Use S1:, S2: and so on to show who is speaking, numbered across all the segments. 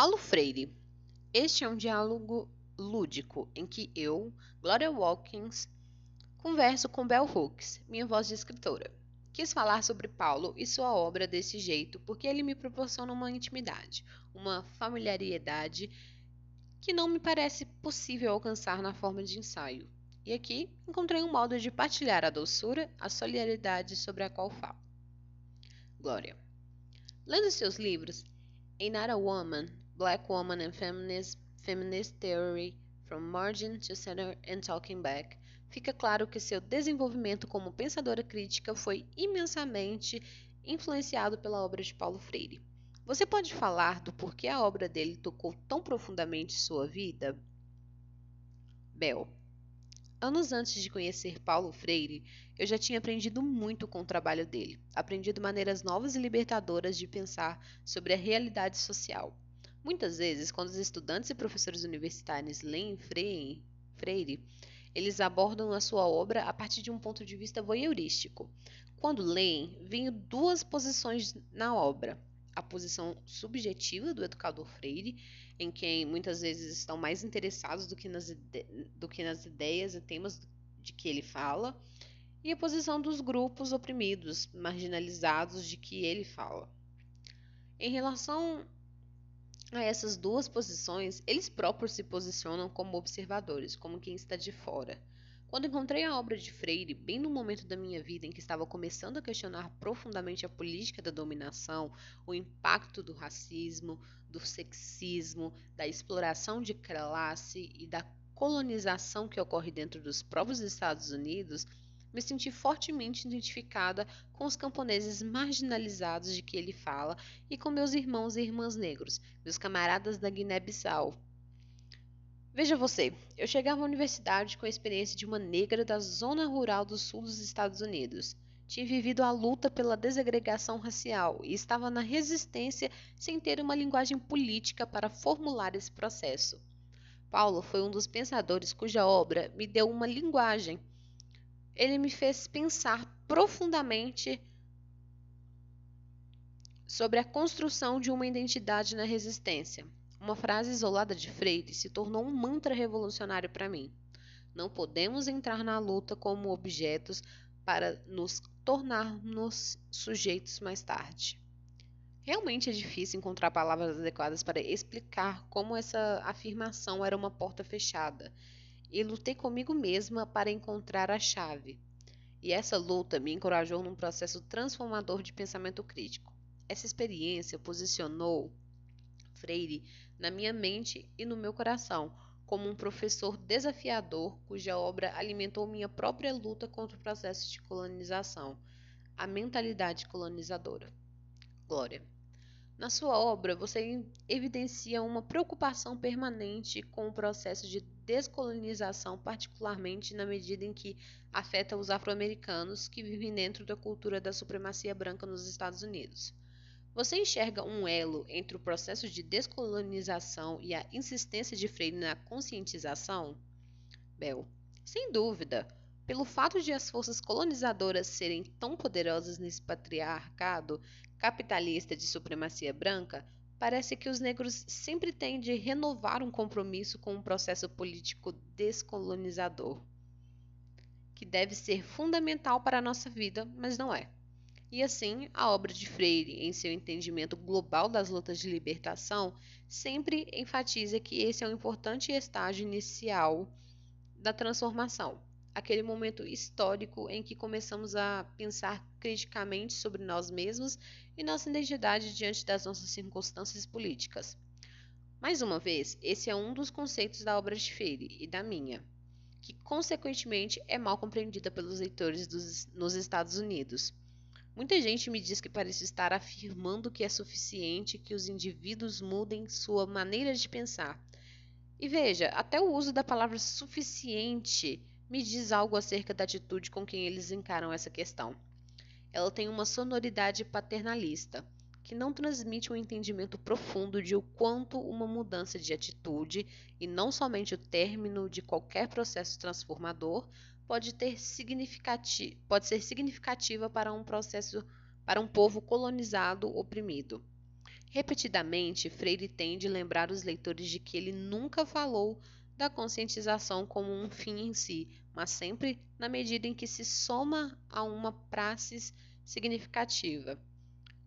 S1: Paulo Freire. Este é um diálogo lúdico em que eu, Gloria Watkins, converso com Bell Hooks, minha voz de escritora. Quis falar sobre Paulo e sua obra desse jeito porque ele me proporciona uma intimidade, uma familiaridade que não me parece possível alcançar na forma de ensaio. E aqui encontrei um modo de partilhar a doçura, a solidariedade sobre a qual falo. Glória. Lendo seus livros, Ain't Not a Woman, Black Woman and Feminism, Feminist Theory, From Margin to Center and Talking Back, fica claro que seu desenvolvimento como pensadora crítica foi imensamente influenciado pela obra de Paulo Freire. Você pode falar do porquê a obra dele tocou tão profundamente sua vida? Bel. Anos antes de conhecer Paulo Freire, eu já tinha aprendido muito com o trabalho dele, aprendido maneiras novas e libertadoras de pensar sobre a realidade social. Muitas vezes, quando os estudantes e professores universitários leem Freire, eles abordam a sua obra a partir de um ponto de vista voyeurístico. Quando leem, veem duas posições na obra: a posição subjetiva do educador Freire, em quem muitas vezes estão mais interessados do que nas, do que nas ideias e temas de que ele fala, e a posição dos grupos oprimidos, marginalizados de que ele fala. Em relação a essas duas posições, eles próprios se posicionam como observadores, como quem está de fora. Quando encontrei a obra de Freire, bem no momento da minha vida em que estava começando a questionar profundamente a política da dominação, o impacto do racismo, do sexismo, da exploração de classe e da colonização que ocorre dentro dos próprios Estados Unidos, me senti fortemente identificada com os camponeses marginalizados de que ele fala e com meus irmãos e irmãs negros, meus camaradas da Guiné-Bissau. Veja você, eu chegava à universidade com a experiência de uma negra da zona rural do sul dos Estados Unidos. Tinha vivido a luta pela desagregação racial e estava na resistência sem ter uma linguagem política para formular esse processo. Paulo foi um dos pensadores cuja obra me deu uma linguagem ele me fez pensar profundamente sobre a construção de uma identidade na resistência. Uma frase isolada de Freire se tornou um mantra revolucionário para mim. Não podemos entrar na luta como objetos para nos tornarmos sujeitos mais tarde. Realmente é difícil encontrar palavras adequadas para explicar como essa afirmação era uma porta fechada e lutei comigo mesma para encontrar a chave. E essa luta me encorajou num processo transformador de pensamento crítico. Essa experiência posicionou Freire na minha mente e no meu coração como um professor desafiador cuja obra alimentou minha própria luta contra o processo de colonização, a mentalidade colonizadora. Glória. Na sua obra, você evidencia uma preocupação permanente com o processo de descolonização, particularmente na medida em que afeta os afro-americanos que vivem dentro da cultura da supremacia branca nos Estados Unidos. Você enxerga um elo entre o processo de descolonização e a insistência de Freire na conscientização? Bel, sem dúvida. Pelo fato de as forças colonizadoras serem tão poderosas nesse patriarcado capitalista de supremacia branca, parece que os negros sempre têm de renovar um compromisso com um processo político descolonizador, que deve ser fundamental para a nossa vida, mas não é. E assim, a obra de Freire, em seu entendimento global das lutas de libertação, sempre enfatiza que esse é um importante estágio inicial da transformação aquele momento histórico em que começamos a pensar criticamente sobre nós mesmos e nossa identidade diante das nossas circunstâncias políticas. Mais uma vez, esse é um dos conceitos da obra de Freire e da minha, que consequentemente é mal compreendida pelos leitores dos, nos Estados Unidos. Muita gente me diz que parece estar afirmando que é suficiente que os indivíduos mudem sua maneira de pensar. E veja, até o uso da palavra suficiente me diz algo acerca da atitude com quem eles encaram essa questão. Ela tem uma sonoridade paternalista, que não transmite um entendimento profundo de o quanto uma mudança de atitude, e não somente o término de qualquer processo transformador, pode, ter significati pode ser significativa para um processo para um povo colonizado oprimido. Repetidamente, Freire tende a lembrar os leitores de que ele nunca falou da conscientização como um fim em si, mas sempre na medida em que se soma a uma praxis significativa.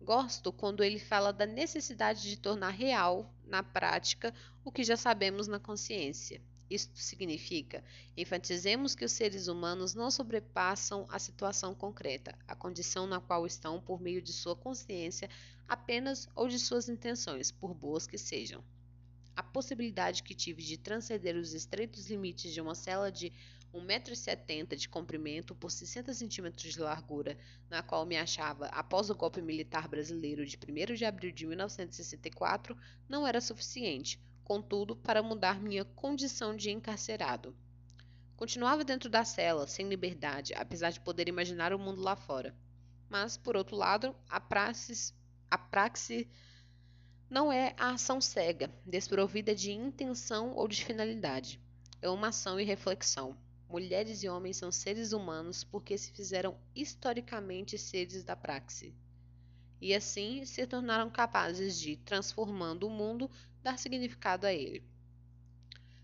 S1: Gosto quando ele fala da necessidade de tornar real, na prática, o que já sabemos na consciência. Isto significa, enfatizemos que os seres humanos não sobrepassam a situação concreta, a condição na qual estão por meio de sua consciência apenas ou de suas intenções, por boas que sejam. A possibilidade que tive de transcender os estreitos limites de uma cela de 1,70m de comprimento por 60 centímetros de largura, na qual me achava após o golpe militar brasileiro de 1 de abril de 1964, não era suficiente, contudo, para mudar minha condição de encarcerado. Continuava dentro da cela, sem liberdade, apesar de poder imaginar o mundo lá fora. Mas, por outro lado, a praxis, a praxe não é a ação cega, desprovida de intenção ou de finalidade. É uma ação e reflexão, Mulheres e homens são seres humanos porque se fizeram historicamente seres da praxe. E assim se tornaram capazes de, transformando o mundo, dar significado a ele.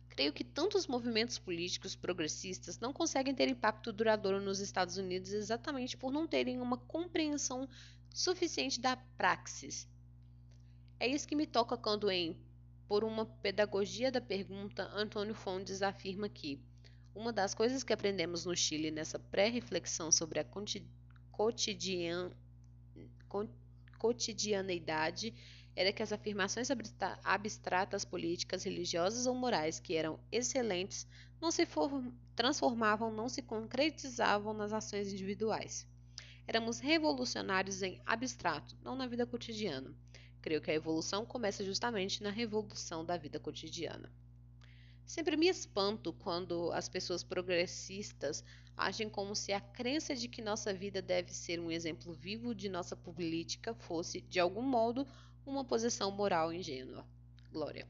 S1: Creio que tantos movimentos políticos progressistas não conseguem ter impacto duradouro nos Estados Unidos exatamente por não terem uma compreensão suficiente da praxis. É isso que me toca quando, em Por uma Pedagogia da Pergunta, Antônio Fontes afirma que uma das coisas que aprendemos no Chile nessa pré-reflexão sobre a cotidian, cotidianeidade era que as afirmações abstratas políticas, religiosas ou morais que eram excelentes não se transformavam, não se concretizavam nas ações individuais. Éramos revolucionários em abstrato, não na vida cotidiana. Creio que a evolução começa justamente na revolução da vida cotidiana. Sempre me espanto quando as pessoas progressistas agem como se a crença de que nossa vida deve ser um exemplo vivo de nossa política fosse, de algum modo, uma posição moral ingênua. Glória.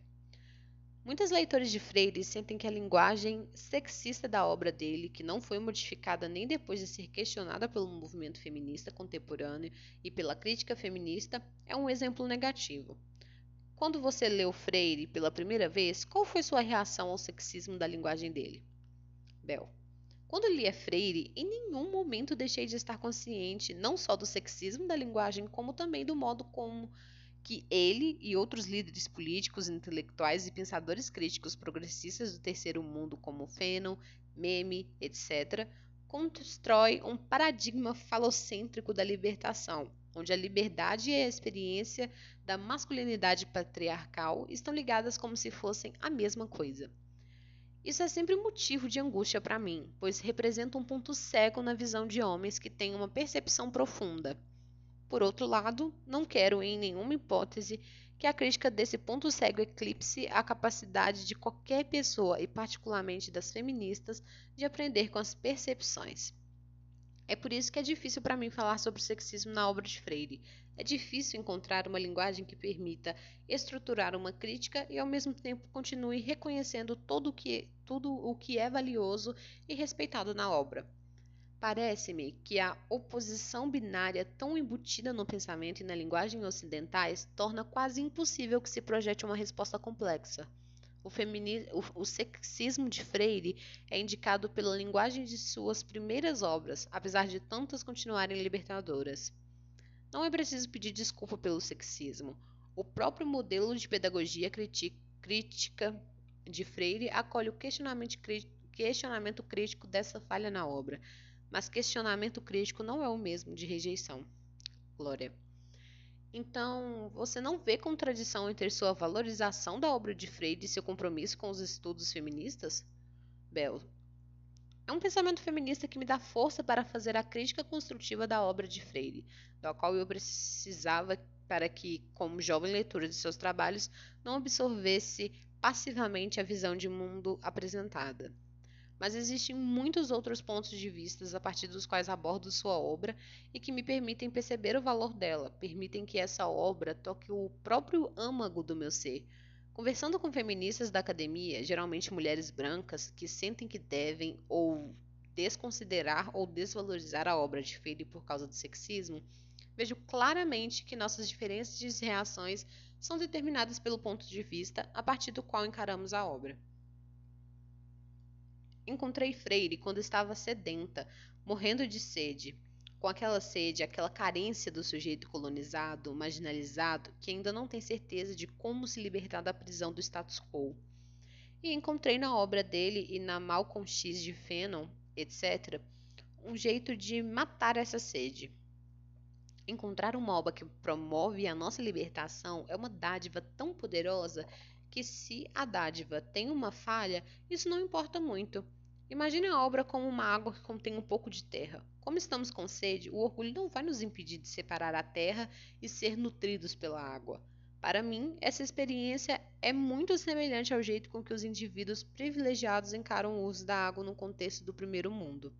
S1: Muitos leitores de Freire sentem que a linguagem sexista da obra dele, que não foi modificada nem depois de ser questionada pelo movimento feminista contemporâneo e pela crítica feminista, é um exemplo negativo. Quando você leu Freire pela primeira vez, qual foi sua reação ao sexismo da linguagem dele? Bel. Quando lia Freire, em nenhum momento deixei de estar consciente não só do sexismo da linguagem, como também do modo como que ele e outros líderes políticos, intelectuais e pensadores críticos progressistas do terceiro mundo, como Fanon, Meme, etc., constrói um paradigma falocêntrico da libertação, onde a liberdade e a experiência da masculinidade patriarcal estão ligadas como se fossem a mesma coisa. Isso é sempre motivo de angústia para mim, pois representa um ponto cego na visão de homens que têm uma percepção profunda. Por outro lado, não quero em nenhuma hipótese que a crítica desse ponto cego eclipse a capacidade de qualquer pessoa, e particularmente das feministas, de aprender com as percepções. É por isso que é difícil para mim falar sobre sexismo na obra de Freire. É difícil encontrar uma linguagem que permita estruturar uma crítica e ao mesmo tempo continue reconhecendo o que, tudo o que é valioso e respeitado na obra. Parece-me que a oposição binária tão embutida no pensamento e na linguagem ocidentais torna quase impossível que se projete uma resposta complexa. O, o, o, sexismo de Freire é indicado pela linguagem de suas primeiras obras, apesar de tantas continuarem libertadoras. Não é preciso pedir desculpa pelo sexismo. O próprio modelo de pedagogia crítica de Freire acolhe o questionamento, questionamento crítico dessa falha na obra, mas questionamento crítico não é o mesmo de rejeição. Glória. Então, você não vê contradição entre sua valorização da obra de Freire e seu compromisso com os estudos feministas? Bel. É um pensamento feminista que me dá força para fazer a crítica construtiva da obra de Freire, da qual eu precisava para que, como jovem leitora de seus trabalhos, não absorvesse passivamente a visão de mundo apresentada mas existem muitos outros pontos de vista a partir dos quais abordo sua obra e que me permitem perceber o valor dela, permitem que essa obra toque o próprio âmago do meu ser. Conversando com feministas da academia, geralmente mulheres brancas, que sentem que devem ou desconsiderar ou desvalorizar a obra de Freire por causa do sexismo, vejo claramente que nossas diferenças de reações são determinadas pelo ponto de vista a partir do qual encaramos a obra. Encontrei Freire quando estava sedenta, morrendo de sede, com aquela sede, aquela carência do sujeito colonizado, marginalizado, que ainda não tem certeza de como se libertar da prisão do status quo. E encontrei na obra dele e na Malcolm X de Fanon, etc., um jeito de matar essa sede. Encontrar uma obra que promove a nossa libertação é uma dádiva tão poderosa que, se a dádiva tem uma falha, isso não importa muito. Imagine a obra como uma água que contém um pouco de terra. Como estamos com sede, o orgulho não vai nos impedir de separar a terra e ser nutridos pela água. Para mim, essa experiência é muito semelhante ao jeito com que os indivíduos privilegiados encaram o uso da água no contexto do primeiro mundo.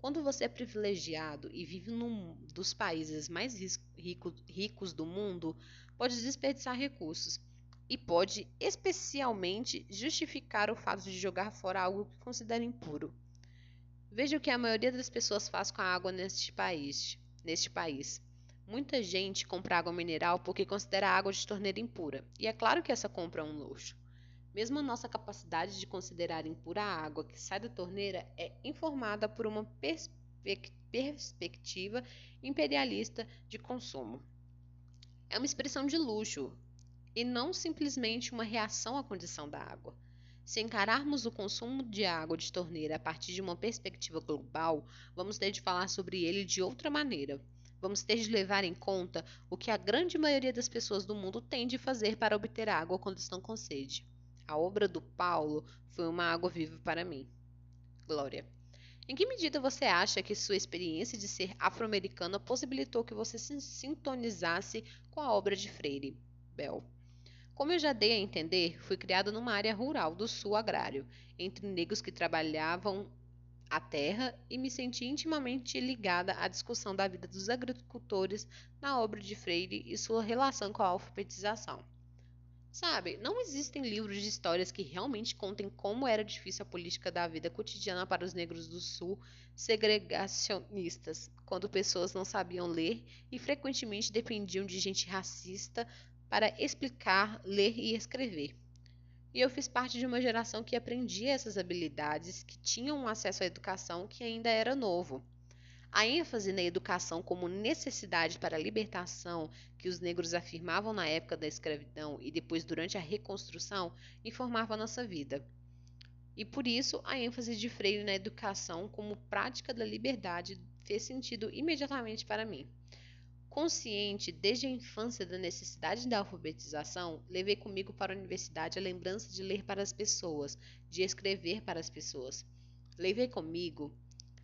S1: Quando você é privilegiado e vive num dos países mais rico, ricos do mundo, pode desperdiçar recursos e pode especialmente justificar o fato de jogar fora algo que considera impuro. Veja o que a maioria das pessoas faz com a água neste país. Neste país. Muita gente compra água mineral porque considera a água de torneira impura, e é claro que essa compra é um luxo. Mesmo a nossa capacidade de considerar impura a água que sai da torneira é informada por uma perspectiva imperialista de consumo. É uma expressão de luxo e não simplesmente uma reação à condição da água. Se encararmos o consumo de água de torneira a partir de uma perspectiva global, vamos ter de falar sobre ele de outra maneira. Vamos ter de levar em conta o que a grande maioria das pessoas do mundo tem de fazer para obter água quando estão com sede. A obra do Paulo foi uma água viva para mim. Glória. Em que medida você acha que sua experiência de ser afro-americana possibilitou que você se sintonizasse com a obra de Freire? Bell. Como eu já dei a entender, fui criada numa área rural do sul agrário, entre negros que trabalhavam a terra e me senti intimamente ligada à discussão da vida dos agricultores na obra de Freire e sua relação com a alfabetização. Sabe, não existem livros de histórias que realmente contem como era difícil a política da vida cotidiana para os negros do Sul segregacionistas, quando pessoas não sabiam ler e frequentemente dependiam de gente racista para explicar, ler e escrever. E eu fiz parte de uma geração que aprendia essas habilidades, que tinham um acesso à educação que ainda era novo. A ênfase na educação como necessidade para a libertação que os negros afirmavam na época da escravidão e depois durante a reconstrução informava a nossa vida. E por isso a ênfase de Freire na educação como prática da liberdade fez sentido imediatamente para mim. Consciente desde a infância da necessidade da alfabetização, levei comigo para a universidade a lembrança de ler para as pessoas, de escrever para as pessoas. Levei comigo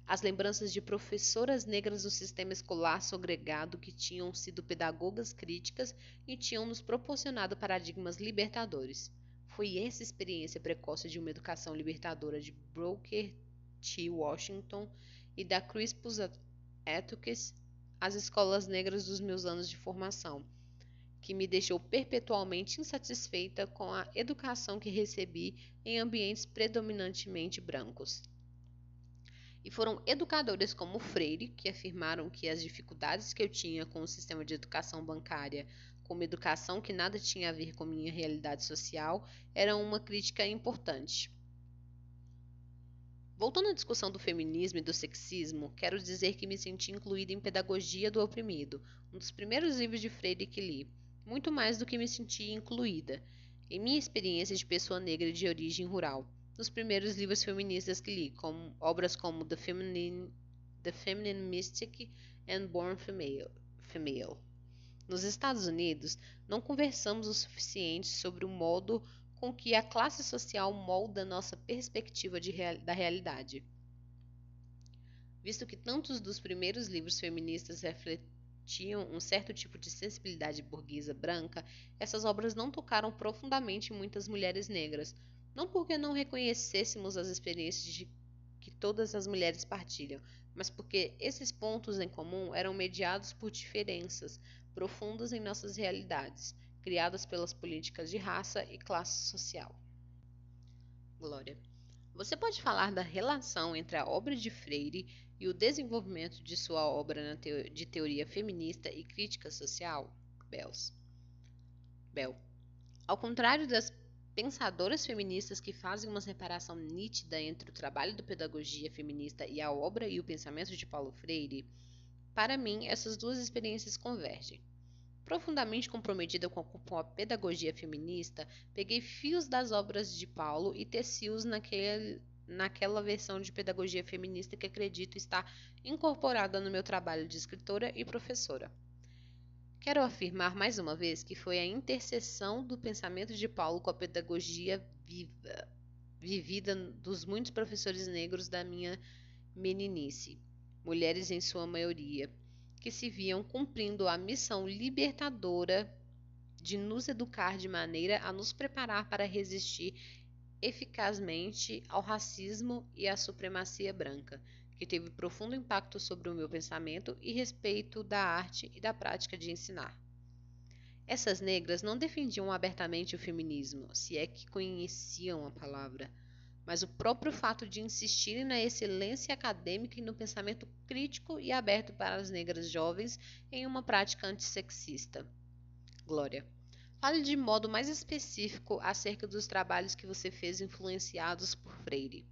S1: as lembranças de professoras negras do sistema escolar segregado que tinham sido pedagogas críticas e tinham nos proporcionado paradigmas libertadores. Foi essa experiência precoce de uma educação libertadora de Booker T. Washington e da Crispus Attucks as escolas negras dos meus anos de formação, que me deixou perpetualmente insatisfeita com a educação que recebi em ambientes predominantemente brancos. E foram educadores como Freire que afirmaram que as dificuldades que eu tinha com o sistema de educação bancária, como educação que nada tinha a ver com minha realidade social, eram uma crítica importante. Voltando à discussão do feminismo e do sexismo, quero dizer que me senti incluída em Pedagogia do Oprimido, um dos primeiros livros de Freire que li, muito mais do que me senti incluída, em minha experiência de pessoa negra de origem rural nos primeiros livros feministas que li, como obras como The Feminine, The Feminine Mystic and Born Female. Female. Nos Estados Unidos, não conversamos o suficiente sobre o modo com que a classe social molda nossa perspectiva real, da realidade. Visto que tantos dos primeiros livros feministas refletiam um certo tipo de sensibilidade burguesa branca, essas obras não tocaram profundamente muitas mulheres negras, não porque não reconhecêssemos as experiências de que todas as mulheres partilham, mas porque esses pontos em comum eram mediados por diferenças profundas em nossas realidades, criadas pelas políticas de raça e classe social. Glória. Você pode falar da relação entre a obra de Freire e o desenvolvimento de sua obra de teoria feminista e crítica social, Bells. Bell. Ao contrário das pensadoras feministas que fazem uma separação nítida entre o trabalho da pedagogia feminista e a obra e o pensamento de Paulo Freire, para mim essas duas experiências convergem. Profundamente comprometida com a, com a pedagogia feminista, peguei fios das obras de Paulo e teci-os naquela versão de pedagogia feminista que acredito estar incorporada no meu trabalho de escritora e professora. Quero afirmar mais uma vez que foi a interseção do pensamento de Paulo com a pedagogia viva, vivida dos muitos professores negros da minha meninice, mulheres em sua maioria, que se viam cumprindo a missão libertadora de nos educar de maneira a nos preparar para resistir eficazmente ao racismo e à supremacia branca, que teve profundo impacto sobre o meu pensamento e respeito da arte e da prática de ensinar. Essas negras não defendiam abertamente o feminismo, se é que conheciam a palavra, mas o próprio fato de insistirem na excelência acadêmica e no pensamento crítico e aberto para as negras jovens em uma prática antissexista. Glória. Fale de modo mais específico acerca dos trabalhos que você fez influenciados por Freire.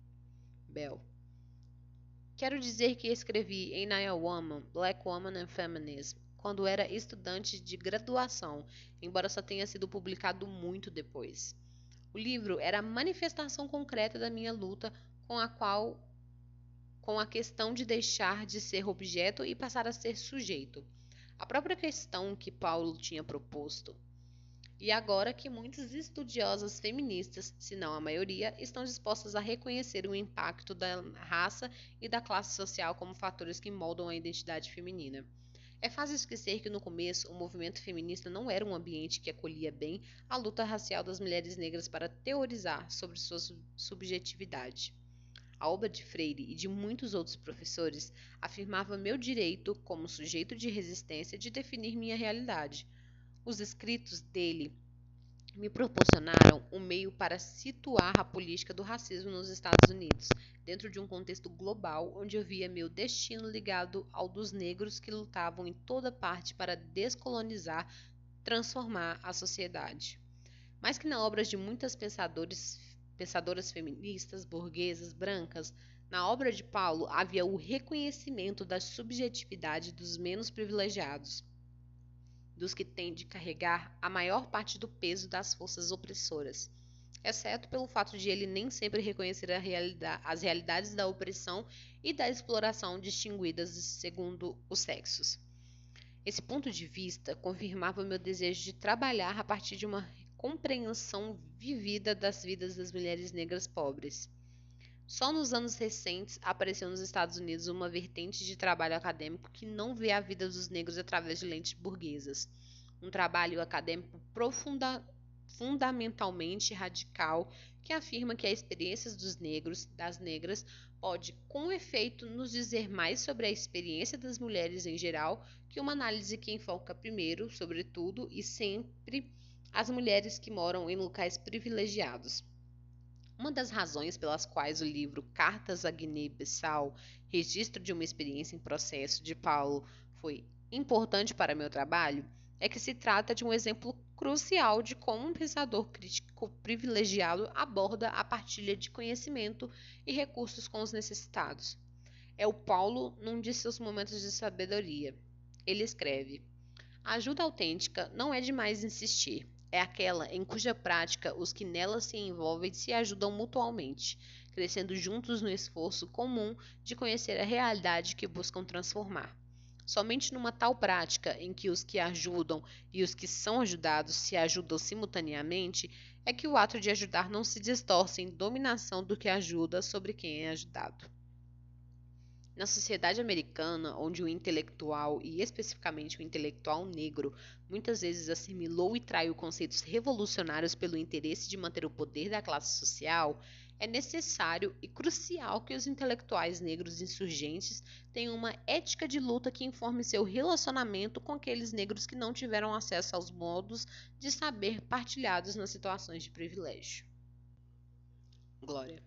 S1: Bell. Quero dizer que escrevi em I Woman, Black Woman and Feminism quando era estudante de graduação, embora só tenha sido publicado muito depois. O livro era a manifestação concreta da minha luta com a qual com a questão de deixar de ser objeto e passar a ser sujeito. A própria questão que Paulo tinha proposto. E agora que muitas estudiosas feministas, se não a maioria, estão dispostas a reconhecer o impacto da raça e da classe social como fatores que moldam a identidade feminina. É fácil esquecer que no começo o movimento feminista não era um ambiente que acolhia bem a luta racial das mulheres negras para teorizar sobre sua subjetividade. A obra de Freire e de muitos outros professores afirmava meu direito, como sujeito de resistência, de definir minha realidade os escritos dele me proporcionaram um meio para situar a política do racismo nos Estados Unidos, dentro de um contexto global onde eu via meu destino ligado ao dos negros que lutavam em toda parte para descolonizar, transformar a sociedade. Mais que na obra de muitas pensadores, pensadoras feministas, burguesas, brancas, na obra de Paulo havia o reconhecimento da subjetividade dos menos privilegiados dos que têm de carregar a maior parte do peso das forças opressoras, exceto pelo fato de ele nem sempre reconhecer realidade, as realidades da opressão e da exploração distinguidas segundo os sexos. Esse ponto de vista confirmava meu desejo de trabalhar a partir de uma compreensão vivida das vidas das mulheres negras pobres. Só nos anos recentes apareceu nos Estados Unidos uma vertente de trabalho acadêmico que não vê a vida dos negros através de lentes burguesas. Um trabalho acadêmico profunda, fundamentalmente radical que afirma que a experiência dos negros, das negras, pode, com efeito, nos dizer mais sobre a experiência das mulheres em geral que uma análise que enfoca primeiro, sobretudo e sempre, as mulheres que moram em locais privilegiados. Uma das razões pelas quais o livro Cartas a Guiné-Bissau, registro de uma experiência em processo de Paulo, foi importante para meu trabalho é que se trata de um exemplo crucial de como um pensador crítico privilegiado aborda a partilha de conhecimento e recursos com os necessitados. É o Paulo num de seus momentos de sabedoria. Ele escreve: A ajuda autêntica não é demais insistir é aquela em cuja prática os que nela se envolvem se ajudam mutualmente, crescendo juntos no esforço comum de conhecer a realidade que buscam transformar. Somente numa tal prática em que os que ajudam e os que são ajudados se ajudam simultaneamente é que o ato de ajudar não se distorce em dominação do que ajuda sobre quem é ajudado. Na sociedade americana, onde o intelectual, e especificamente o intelectual negro, muitas vezes assimilou e traiu conceitos revolucionários pelo interesse de manter o poder da classe social, é necessário e crucial que os intelectuais negros insurgentes tenham uma ética de luta que informe seu relacionamento com aqueles negros que não tiveram acesso aos modos de saber partilhados nas situações de privilégio. Glória.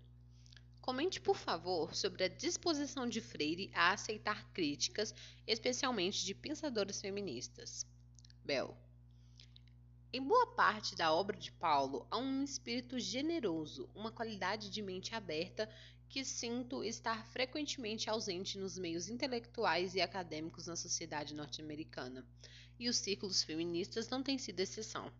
S1: Comente, por favor, sobre a disposição de Freire a aceitar críticas, especialmente de pensadores feministas. Bel. Em boa parte da obra de Paulo há um espírito generoso, uma qualidade de mente aberta que sinto estar frequentemente ausente nos meios intelectuais e acadêmicos na sociedade norte-americana, e os círculos feministas não têm sido exceção.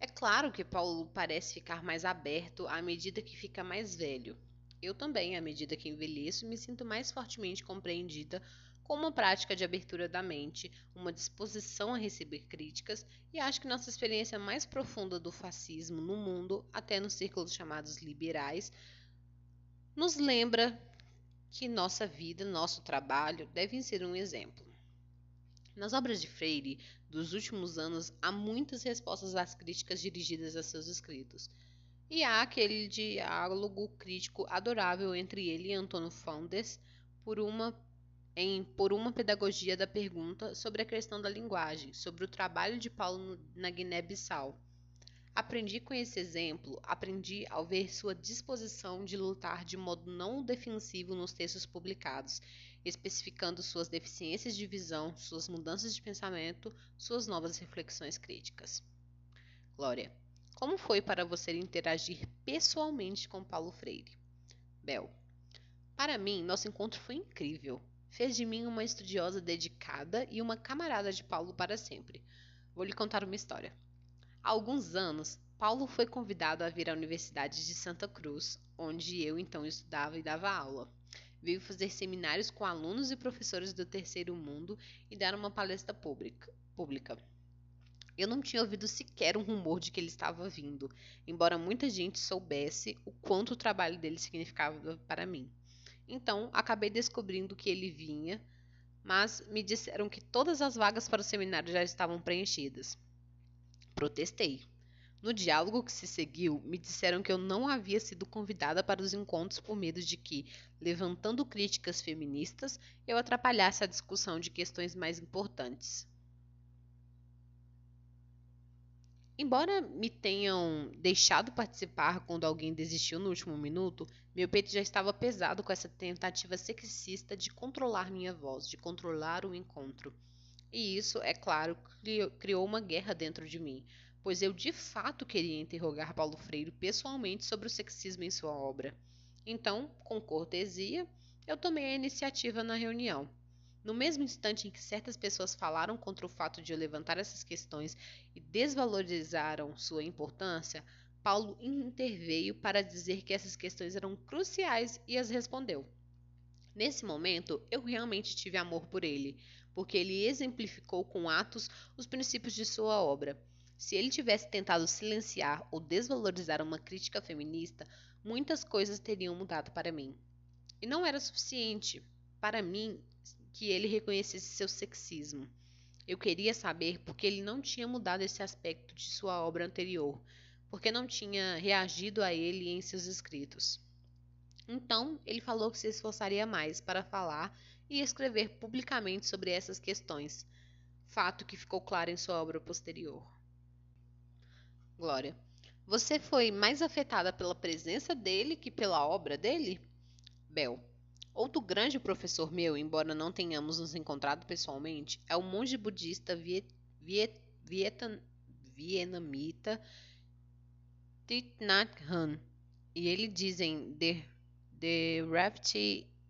S1: É claro que Paulo parece ficar mais aberto à medida que fica mais velho, eu também, à medida que envelheço, me sinto mais fortemente compreendida com uma prática de abertura da mente, uma disposição a receber críticas, e acho que nossa experiência mais profunda do fascismo no mundo, até nos círculos chamados liberais, nos lembra que nossa vida, nosso trabalho devem ser um exemplo. Nas obras de Freire dos últimos anos, há muitas respostas às críticas dirigidas a seus escritos. E há aquele diálogo crítico adorável entre ele e Antônio Faundes por uma, em Por uma Pedagogia da Pergunta sobre a questão da linguagem, sobre o trabalho de Paulo na Guiné-Bissau. Aprendi com esse exemplo, aprendi ao ver sua disposição de lutar de modo não defensivo nos textos publicados, especificando suas deficiências de visão, suas mudanças de pensamento, suas novas reflexões críticas. Glória. Como foi para você interagir pessoalmente com Paulo Freire? Bel. Para mim, nosso encontro foi incrível. Fez de mim uma estudiosa dedicada e uma camarada de Paulo para sempre. Vou lhe contar uma história. Há alguns anos, Paulo foi convidado a vir à Universidade de Santa Cruz, onde eu então estudava e dava aula. Veio fazer seminários com alunos e professores do terceiro mundo e dar uma palestra pública. Eu não tinha ouvido sequer um rumor de que ele estava vindo, embora muita gente soubesse o quanto o trabalho dele significava para mim. Então, acabei descobrindo que ele vinha, mas me disseram que todas as vagas para o seminário já estavam preenchidas. Protestei. No diálogo que se seguiu, me disseram que eu não havia sido convidada para os encontros por medo de que, levantando críticas feministas, eu atrapalhasse a discussão de questões mais importantes. Embora me tenham deixado participar quando alguém desistiu no último minuto, meu peito já estava pesado com essa tentativa sexista de controlar minha voz, de controlar o encontro. E isso, é claro, criou uma guerra dentro de mim, pois eu de fato queria interrogar Paulo Freire pessoalmente sobre o sexismo em sua obra. Então, com cortesia, eu tomei a iniciativa na reunião. No mesmo instante em que certas pessoas falaram contra o fato de eu levantar essas questões e desvalorizaram sua importância, Paulo interveio para dizer que essas questões eram cruciais e as respondeu. Nesse momento, eu realmente tive amor por ele, porque ele exemplificou com atos os princípios de sua obra. Se ele tivesse tentado silenciar ou desvalorizar uma crítica feminista, muitas coisas teriam mudado para mim. E não era suficiente. Para mim, que ele reconhecesse seu sexismo. Eu queria saber por que ele não tinha mudado esse aspecto de sua obra anterior, porque não tinha reagido a ele em seus escritos. Então, ele falou que se esforçaria mais para falar e escrever publicamente sobre essas questões, fato que ficou claro em sua obra posterior. Glória. Você foi mais afetada pela presença dele que pela obra dele? Bel. Outro grande professor meu, embora não tenhamos nos encontrado pessoalmente, é o monge budista viet, viet, vietan, vietnamita Thich Nhat Hanh. E ele diz em The, the Raft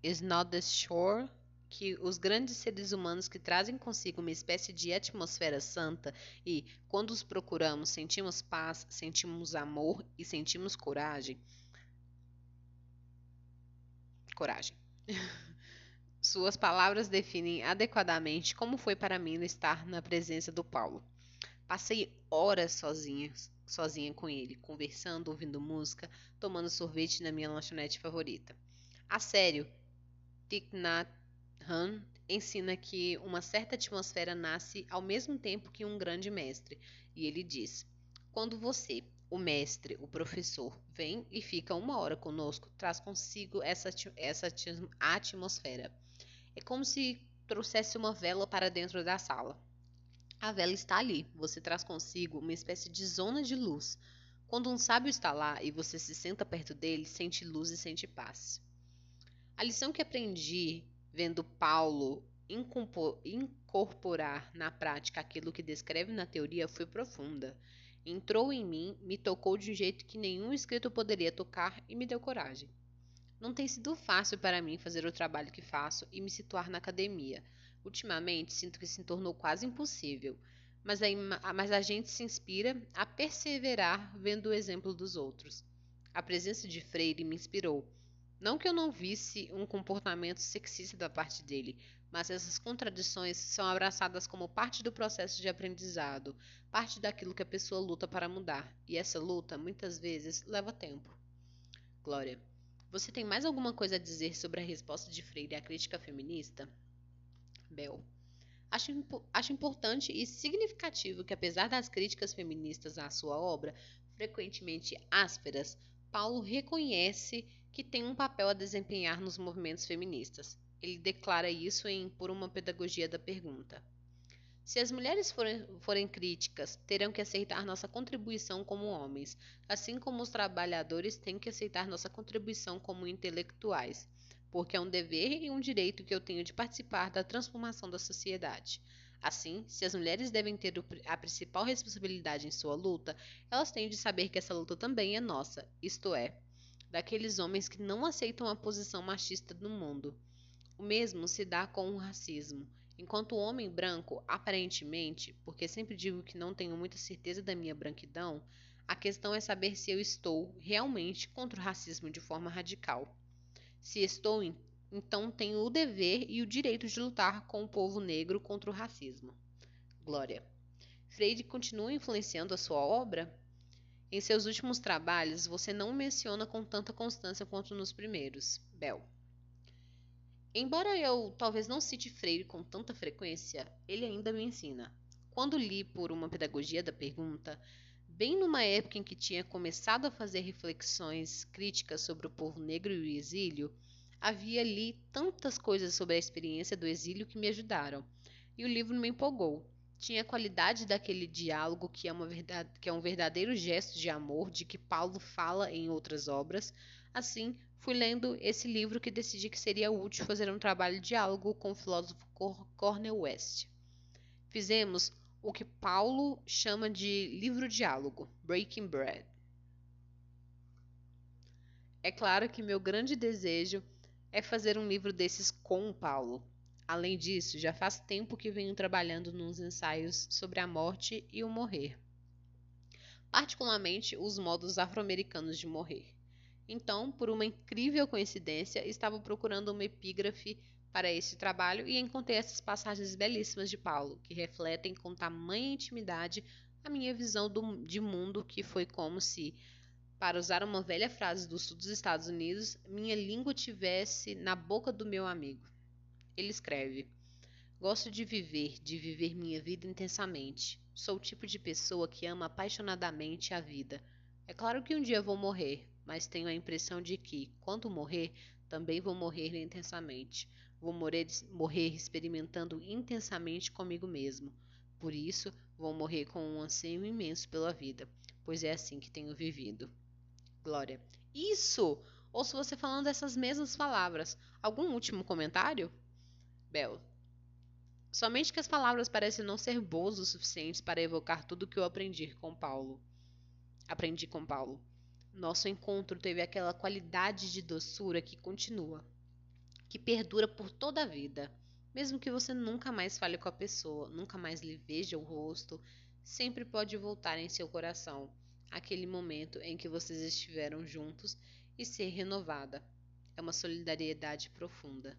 S1: is not the shore que os grandes seres humanos que trazem consigo uma espécie de atmosfera santa e, quando os procuramos, sentimos paz, sentimos amor e sentimos coragem. Coragem. Suas palavras definem adequadamente como foi para mim estar na presença do Paulo. Passei horas sozinha, sozinha com ele, conversando, ouvindo música, tomando sorvete na minha lanchonete favorita. A sério, Thich Nhat Hanh ensina que uma certa atmosfera nasce ao mesmo tempo que um grande mestre, e ele diz: quando você o mestre, o professor, vem e fica uma hora conosco, traz consigo essa, essa atmosfera. É como se trouxesse uma vela para dentro da sala. A vela está ali, você traz consigo uma espécie de zona de luz. Quando um sábio está lá e você se senta perto dele, sente luz e sente paz. A lição que aprendi vendo Paulo incorporar na prática aquilo que descreve na teoria foi profunda. Entrou em mim, me tocou de um jeito que nenhum escrito poderia tocar e me deu coragem. Não tem sido fácil para mim fazer o trabalho que faço e me situar na academia. Ultimamente, sinto que se tornou quase impossível mas a, mas a gente se inspira a perseverar vendo o exemplo dos outros. A presença de Freire me inspirou. Não que eu não visse um comportamento sexista da parte dele, mas essas contradições são abraçadas como parte do processo de aprendizado, parte daquilo que a pessoa luta para mudar, e essa luta, muitas vezes, leva tempo. Glória, você tem mais alguma coisa a dizer sobre a resposta de Freire à crítica feminista? Bel. Acho, acho importante e significativo que, apesar das críticas feministas à sua obra, frequentemente ásperas, Paulo reconhece que tem um papel a desempenhar nos movimentos feministas. Ele declara isso em Por uma Pedagogia da Pergunta. Se as mulheres forem, forem, críticas, terão que aceitar nossa contribuição como homens, assim como os trabalhadores têm que aceitar nossa contribuição como intelectuais porque é um dever e um direito que eu tenho de participar da transformação da sociedade. Assim, se as mulheres devem ter a principal responsabilidade em sua luta, elas têm de saber que essa luta também é nossa, isto é, daqueles homens que não aceitam a posição machista do mundo. O mesmo se dá com o racismo. Enquanto o homem branco, aparentemente, porque sempre digo que não tenho muita certeza da minha branquidão, a questão é saber se eu estou realmente contra o racismo de forma radical. Se estou, então tenho o dever e o direito de lutar com o povo negro contra o racismo. Glória. Freire continua influenciando a sua obra? Em seus últimos trabalhos, você não menciona com tanta constância quanto nos primeiros. Bel. Embora eu talvez não cite Freire com tanta frequência, ele ainda me ensina. Quando li por uma pedagogia da pergunta, bem numa época em que tinha começado a fazer reflexões críticas sobre o povo negro e o exílio, havia ali tantas coisas sobre a experiência do exílio que me ajudaram, e o livro me empolgou. Tinha a qualidade daquele diálogo que é, verdade, que é um verdadeiro gesto de amor de que Paulo fala em outras obras. Assim, fui lendo esse livro que decidi que seria útil fazer um trabalho de diálogo com o filósofo Cornel West. Fizemos o que Paulo chama de livro-diálogo, Breaking Bread. É claro que meu grande desejo é fazer um livro desses com o Paulo. Além disso, já faz tempo que venho trabalhando nos ensaios sobre a morte e o morrer, particularmente os modos afro-americanos de morrer. Então, por uma incrível coincidência, estava procurando uma epígrafe para este trabalho e encontrei essas passagens belíssimas de Paulo, que refletem com tamanha intimidade a minha visão do, de mundo, que foi como se, para usar uma velha frase do sul dos Estados Unidos, minha língua tivesse na boca do meu amigo. Ele escreve: Gosto de viver, de viver minha vida intensamente. Sou o tipo de pessoa que ama apaixonadamente a vida. É claro que um dia vou morrer, mas tenho a impressão de que, quando morrer, também vou morrer intensamente. Vou morrer, morrer experimentando intensamente comigo mesmo. Por isso, vou morrer com um anseio imenso pela vida, pois é assim que tenho vivido. Glória. Isso! Ouço você falando essas mesmas palavras. Algum último comentário? Bel. Somente que as palavras parecem não ser boas o suficiente para evocar tudo o que eu aprendi com Paulo. Aprendi com Paulo. Nosso encontro teve aquela qualidade de doçura que continua, que perdura por toda a vida. Mesmo que você nunca mais fale com a pessoa, nunca mais lhe veja o rosto, sempre pode voltar em seu coração aquele momento em que vocês estiveram juntos e ser renovada. É uma solidariedade profunda.